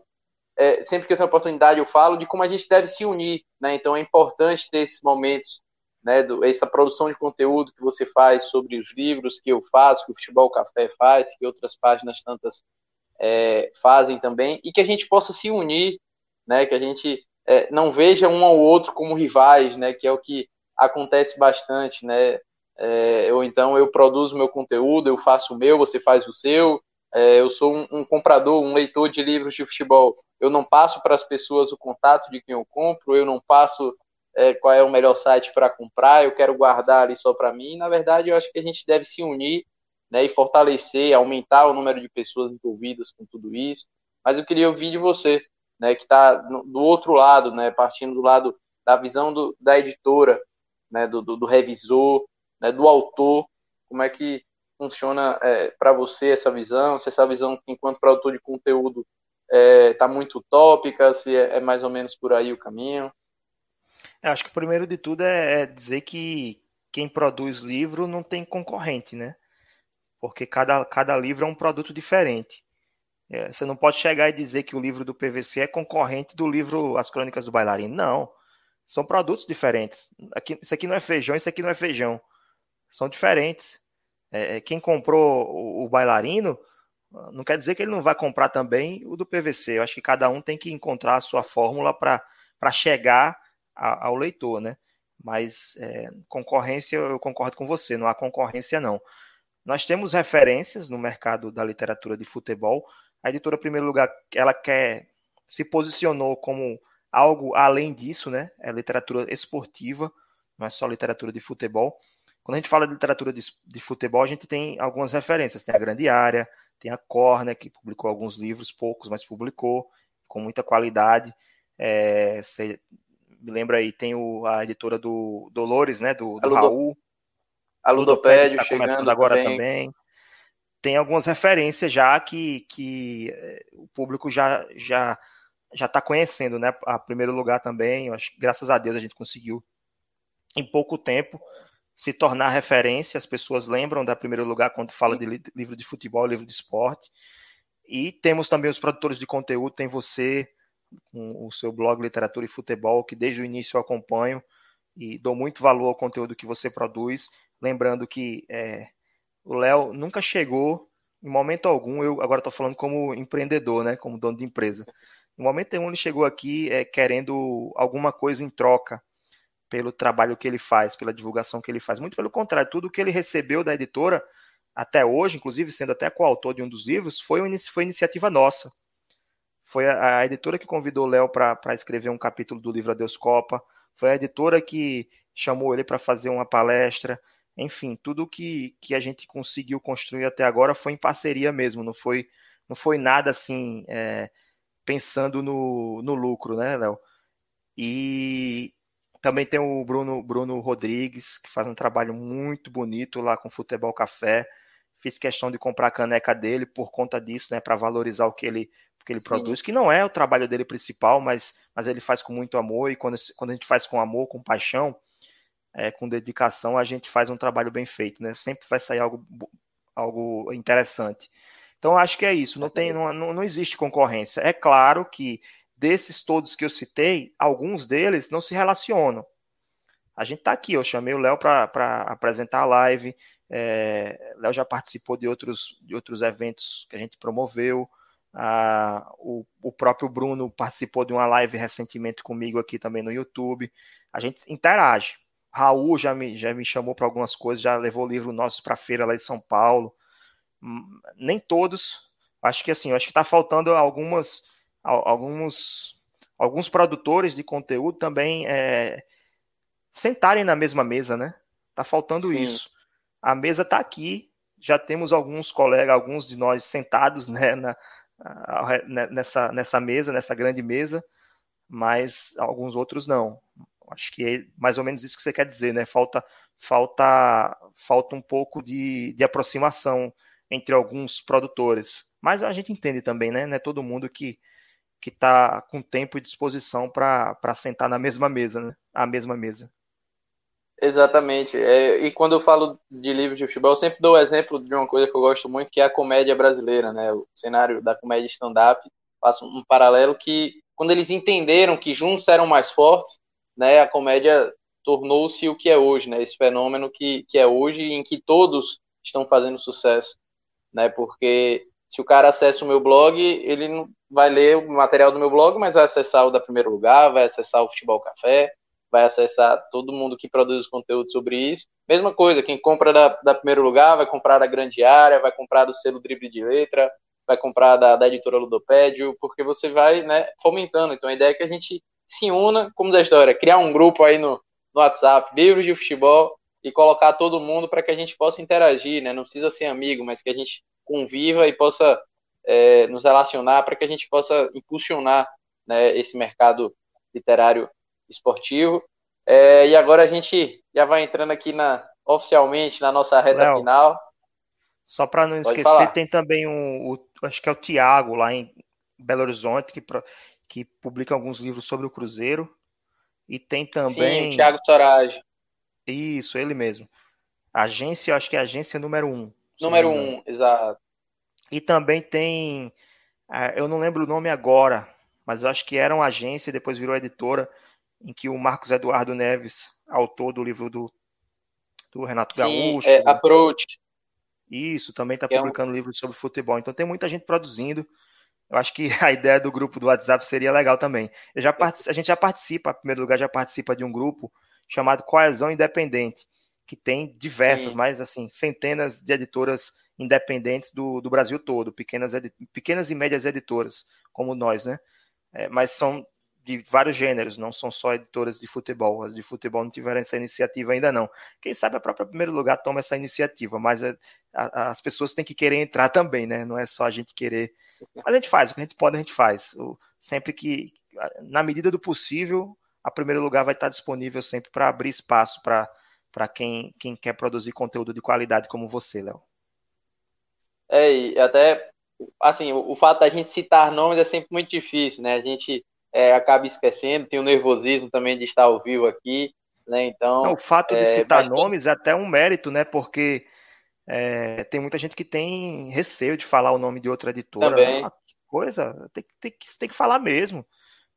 é, sempre que eu tenho oportunidade eu falo, de como a gente deve se unir. Né? Então é importante ter esses momentos, né, do, essa produção de conteúdo que você faz sobre os livros que eu faço, que o Futebol Café faz, que outras páginas tantas é, fazem também, e que a gente possa se unir, né, que a gente é, não veja um ao outro como rivais, né, que é o que acontece bastante, né, é, ou então eu produzo meu conteúdo, eu faço o meu, você faz o seu. É, eu sou um, um, comprador, um leitor de livros de futebol. Eu não passo para as pessoas o contato de quem eu compro, eu não passo é, qual é o melhor site para comprar, eu quero guardar ali só para mim. Na verdade, eu acho que a gente deve se unir né, e fortalecer, aumentar o número de pessoas envolvidas com tudo isso. Mas eu queria ouvir de você, né, que está do outro lado, né, partindo do lado da visão do, da editora, né, do, do, do revisor, né, do autor, como é que funciona é, para você essa visão, se essa visão, enquanto produtor de conteúdo, está é, tá muito utópica, se é, é, mais ou menos por aí o caminho. Eu acho que o primeiro de tudo é, é dizer que quem produz livro não tem concorrente, né? Porque cada, cada livro é um produto diferente. É, você não pode chegar e dizer que o livro do PVC é concorrente do livro As Crônicas do Bailarino. Não. São produtos diferentes. Aqui, isso aqui não é feijão, isso aqui não é feijão são diferentes. É, é, quem comprou o, o, bailarino não quer dizer que ele não vai comprar também o do PVC. Eu acho que cada um tem que encontrar a sua fórmula para chegar ao leitor, né? Mas é, concorrência, eu concordo com você, não há concorrência não. Nós temos referências no mercado da literatura de futebol. A editora, em primeiro lugar, ela quer se posicionou como algo além disso, né? É literatura esportiva, não é só literatura de futebol. Quando a gente fala de literatura de, de, futebol, a gente tem algumas referências. Tem a Grande Área, tem a Corner, que publicou alguns livros, poucos, mas publicou, com muita qualidade. É, me lembra aí, tem o, a editora do Dolores, né, do, do a Raul. A Ludopédio tá chegando agora também. também. Tem algumas referências já que, que é, o público já já já está conhecendo, né? A primeiro lugar também, eu acho, graças a Deus a gente conseguiu em pouco tempo se tornar referência, as pessoas lembram da primeiro lugar quando fala de livro de futebol, livro de esporte. E temos também os produtores de conteúdo, tem você, com o seu blog Literatura e Futebol, que desde o início eu acompanho e dou muito valor ao conteúdo que você produz. Lembrando que é, o Léo nunca chegou, em momento algum, eu agora estou falando como empreendedor, né, como dono de empresa. Em momento nenhum ele chegou aqui é, querendo alguma coisa em troca pelo trabalho que ele faz, pela divulgação que ele faz. Muito pelo contrário, tudo que ele recebeu da editora até hoje, inclusive sendo até coautor de um dos livros, foi, foi iniciativa nossa. Foi a, a editora que convidou o Léo para escrever um capítulo do livro Adeus Copa, foi a editora que chamou ele para fazer uma palestra. Enfim, tudo que, que a gente conseguiu construir até agora foi em parceria mesmo, não foi, não foi nada assim é, pensando no, no lucro, né, Léo? E também tem o Bruno, Bruno Rodrigues, que faz um trabalho muito bonito lá com Futebol Café. Fiz questão de comprar a caneca dele por conta disso, né, para valorizar o que ele, que ele produz, que não é o trabalho dele principal, mas, mas ele faz com muito amor. E quando, quando a gente faz com amor, com paixão, é, com dedicação, a gente faz um trabalho bem feito, né? Sempre vai sair algo, algo interessante. Então, acho que é isso. Não, tem, não, não existe concorrência. É claro que desses todos que eu citei, alguns deles não se relacionam. A gente está aqui, eu chamei o Léo para apresentar a live. É, Léo já participou de outros, de outros eventos que a gente promoveu. Ah, o, o, próprio Bruno participou de uma live recentemente comigo aqui também no YouTube. A gente interage. Raul já me, já me chamou para algumas coisas, já levou livro nosso para a feira lá de São Paulo. Hum, nem todos. Acho que assim, acho que está faltando algumas, alguns, alguns produtores de conteúdo também é, sentarem na mesma mesa, né? Tá faltando Sim. isso. A mesa está aqui, já temos alguns colegas, alguns de nós sentados né, na, né, nessa, nessa mesa, nessa grande mesa, mas alguns outros não. Acho que é mais ou menos isso que você quer dizer, né? Falta, falta, falta um pouco de, de aproximação entre alguns produtores. Mas a gente entende também, né? Não é todo mundo que que está com tempo e disposição para sentar na mesma mesa, né? A mesma mesa. Exatamente. É, e quando eu falo de livros de futebol, eu sempre dou o exemplo de uma coisa que eu gosto muito, que é a comédia brasileira, né? O cenário da comédia stand-up. Faço um paralelo que, quando eles entenderam que juntos eram mais fortes, né? A comédia tornou-se o que é hoje, né? Esse fenômeno que, que é hoje, em que todos estão fazendo sucesso, né? Porque se o cara acessa o meu blog, ele vai ler o material do meu blog, mas vai acessar o da Primeiro Lugar, vai acessar o Futebol Café, vai acessar todo mundo que produz conteúdo sobre isso. Mesma coisa, quem compra da, da Primeiro Lugar vai comprar da Grande Área, vai comprar do selo Drible de Letra, vai comprar da, da editora Ludopédio, porque você vai né, fomentando. Então a ideia é que a gente se una, como da história, criar um grupo aí no, no WhatsApp, livros de futebol, e colocar todo mundo para que a gente possa interagir, né? Não precisa ser amigo, mas que a gente conviva e possa é, nos relacionar para que a gente possa impulsionar né, esse mercado literário esportivo. É, e agora a gente já vai entrando aqui na, oficialmente na nossa reta Léo, final. Só para não Pode esquecer, falar. tem também um, o, acho que é o Tiago lá em Belo Horizonte, que que publica alguns livros sobre o Cruzeiro. E tem também. Sim, Thiago Sorage. Isso, ele mesmo. Agência, acho que é a agência número um. Número um, exato. E também tem. Ah, eu não lembro o nome agora, mas acho que era uma agência e depois virou editora, em que o Marcos Eduardo Neves, autor do livro do, do Renato Sim, Gaúcho. É, Approach. Isso, também está publicando é um... livros sobre futebol. Então tem muita gente produzindo. Eu acho que a ideia do grupo do WhatsApp seria legal também. Eu já a gente já participa, em primeiro lugar, já participa de um grupo chamado Coesão Independente, que tem diversas, Sim. mais assim, centenas de editoras independentes do, do Brasil todo, pequenas, pequenas e médias editoras, como nós, né? É, mas são de vários gêneros, não são só editoras de futebol. As de futebol não tiveram essa iniciativa ainda não. Quem sabe a própria primeiro lugar toma essa iniciativa, mas a, a, as pessoas têm que querer entrar também, né? Não é só a gente querer. Mas a gente faz, o que a gente pode, a gente faz. O, sempre que, na medida do possível, a primeiro lugar vai estar disponível sempre para abrir espaço para quem, quem quer produzir conteúdo de qualidade como você, Léo. É, e até assim, o, o fato da gente citar nomes é sempre muito difícil, né? A gente é, acaba esquecendo, tem o nervosismo também de estar ao vivo aqui, né? Então. Não, o fato de é, citar nomes é até um mérito, né? Porque é, tem muita gente que tem receio de falar o nome de outra editora. Também. Ah, que coisa, tem, tem, tem que falar mesmo.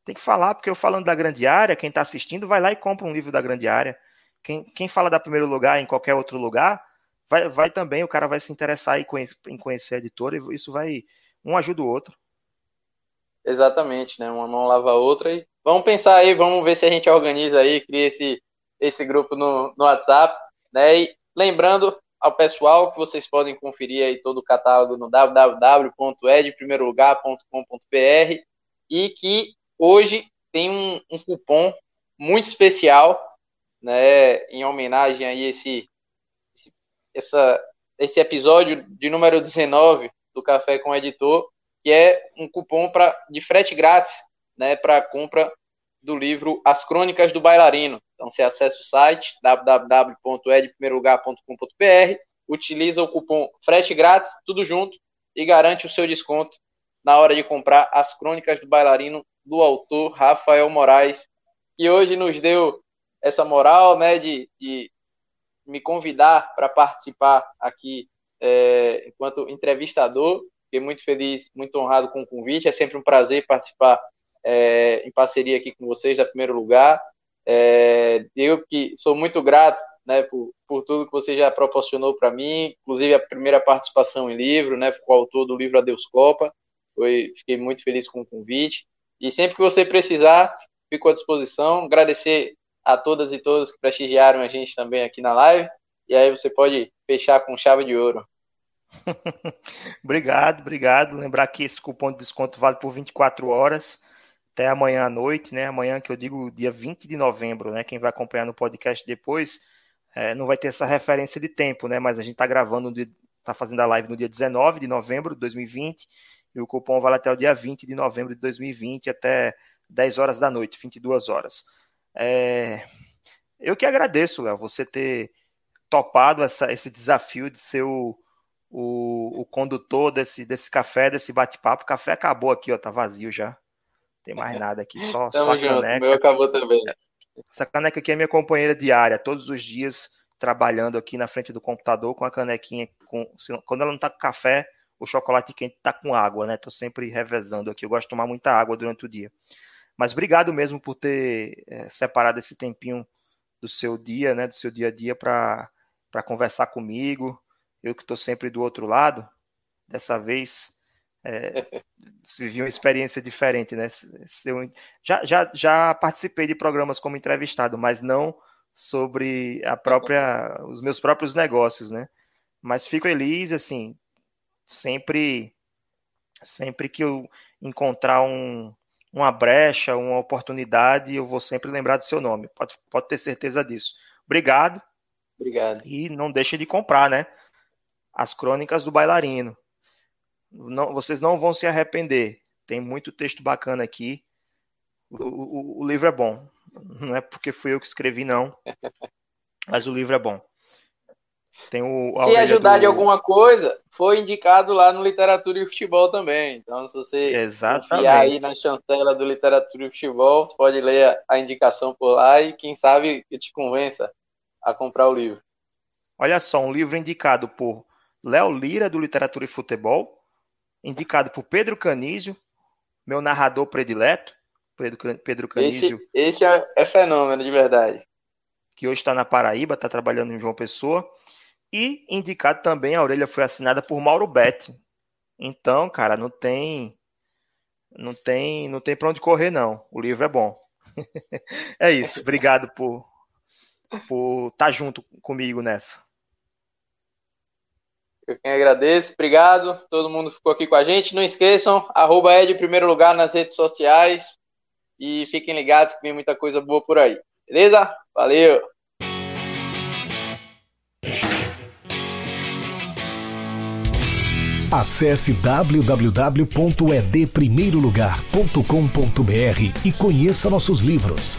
Tem que falar, porque eu falando da grande área, quem está assistindo vai lá e compra um livro da grande área. Quem, quem fala da primeiro lugar em qualquer outro lugar, vai, vai também, o cara vai se interessar em conhecer, em conhecer a editora, e isso vai. Um ajuda o outro. Exatamente, né? Uma mão lava a outra e vamos pensar aí, vamos ver se a gente organiza aí, cria esse, esse grupo no, no WhatsApp, né? E lembrando ao pessoal que vocês podem conferir aí todo o catálogo no www.edprimeirolugar.com.br e que hoje tem um, um cupom muito especial, né, em homenagem a esse, essa, esse episódio de número 19 do Café com o Editor, que é um cupom pra, de frete grátis né, para compra do livro As Crônicas do Bailarino. Então você acessa o site www.edprimeirolugar.com.br, utiliza o cupom frete grátis, tudo junto, e garante o seu desconto na hora de comprar As Crônicas do Bailarino do autor Rafael Moraes, que hoje nos deu essa moral né, de, de me convidar para participar aqui é, enquanto entrevistador. Fiquei muito feliz, muito honrado com o convite. É sempre um prazer participar é, em parceria aqui com vocês, da primeiro lugar. É, eu que sou muito grato né, por, por tudo que você já proporcionou para mim, inclusive a primeira participação em livro, né, o autor do livro Adeus Copa. Foi, fiquei muito feliz com o convite. E sempre que você precisar, fico à disposição. Agradecer a todas e todos que prestigiaram a gente também aqui na live. E aí você pode fechar com chave de ouro. obrigado, obrigado. Lembrar que esse cupom de desconto vale por 24 horas até amanhã à noite, né? Amanhã que eu digo dia 20 de novembro, né? Quem vai acompanhar no podcast depois é, não vai ter essa referência de tempo, né? Mas a gente tá gravando, tá fazendo a live no dia 19 de novembro de 2020 e o cupom vale até o dia 20 de novembro de 2020 até 10 horas da noite, 22 horas. É... Eu que agradeço, Léo, você ter topado essa, esse desafio de ser o, o, o, condutor desse, desse café, desse bate-papo. O café acabou aqui, ó, tá vazio já. Não tem mais nada aqui, só, só a caneca. meu acabou também. Essa caneca aqui é minha companheira diária, todos os dias trabalhando aqui na frente do computador com a canequinha. Com, quando ela não tá com café, o chocolate quente tá com água, né? Tô sempre revezando aqui. Eu gosto de tomar muita água durante o dia. Mas obrigado mesmo por ter é, separado esse tempinho do seu dia, né, do seu dia a dia para conversar comigo. Eu que estou sempre do outro lado, dessa vez é, vivi uma experiência diferente, né? Eu já, já, já participei de programas como entrevistado, mas não sobre a própria, os meus próprios negócios, né? Mas fico feliz, assim, sempre, sempre que eu encontrar um, uma brecha, uma oportunidade, eu vou sempre lembrar do seu nome. Pode, pode ter certeza disso. Obrigado. Obrigado. E não deixe de comprar, né? As Crônicas do Bailarino. Não, vocês não vão se arrepender. Tem muito texto bacana aqui. O, o, o livro é bom. Não é porque fui eu que escrevi, não. Mas o livro é bom. Tem o, se ajudar do... de alguma coisa, foi indicado lá no Literatura e Futebol também. Então, se você Exatamente. aí na chancela do Literatura e Futebol, você pode ler a indicação por lá e quem sabe te convença a comprar o livro. Olha só, um livro indicado por Léo Lira, do Literatura e Futebol, indicado por Pedro Canísio, meu narrador predileto, Pedro, Pedro Canísio. Esse, esse é, é fenômeno, de verdade. Que hoje está na Paraíba, está trabalhando em João Pessoa. E indicado também, a orelha foi assinada por Mauro Betti. Então, cara, não tem não tem não tem para onde correr não. O livro é bom. é isso. Obrigado por por estar tá junto comigo nessa. Eu quem agradeço, obrigado. Todo mundo ficou aqui com a gente. Não esqueçam, arroba primeiro lugar nas redes sociais. E fiquem ligados que vem muita coisa boa por aí. Beleza? Valeu! Acesse www.edprimeirolugar.com.br e conheça nossos livros.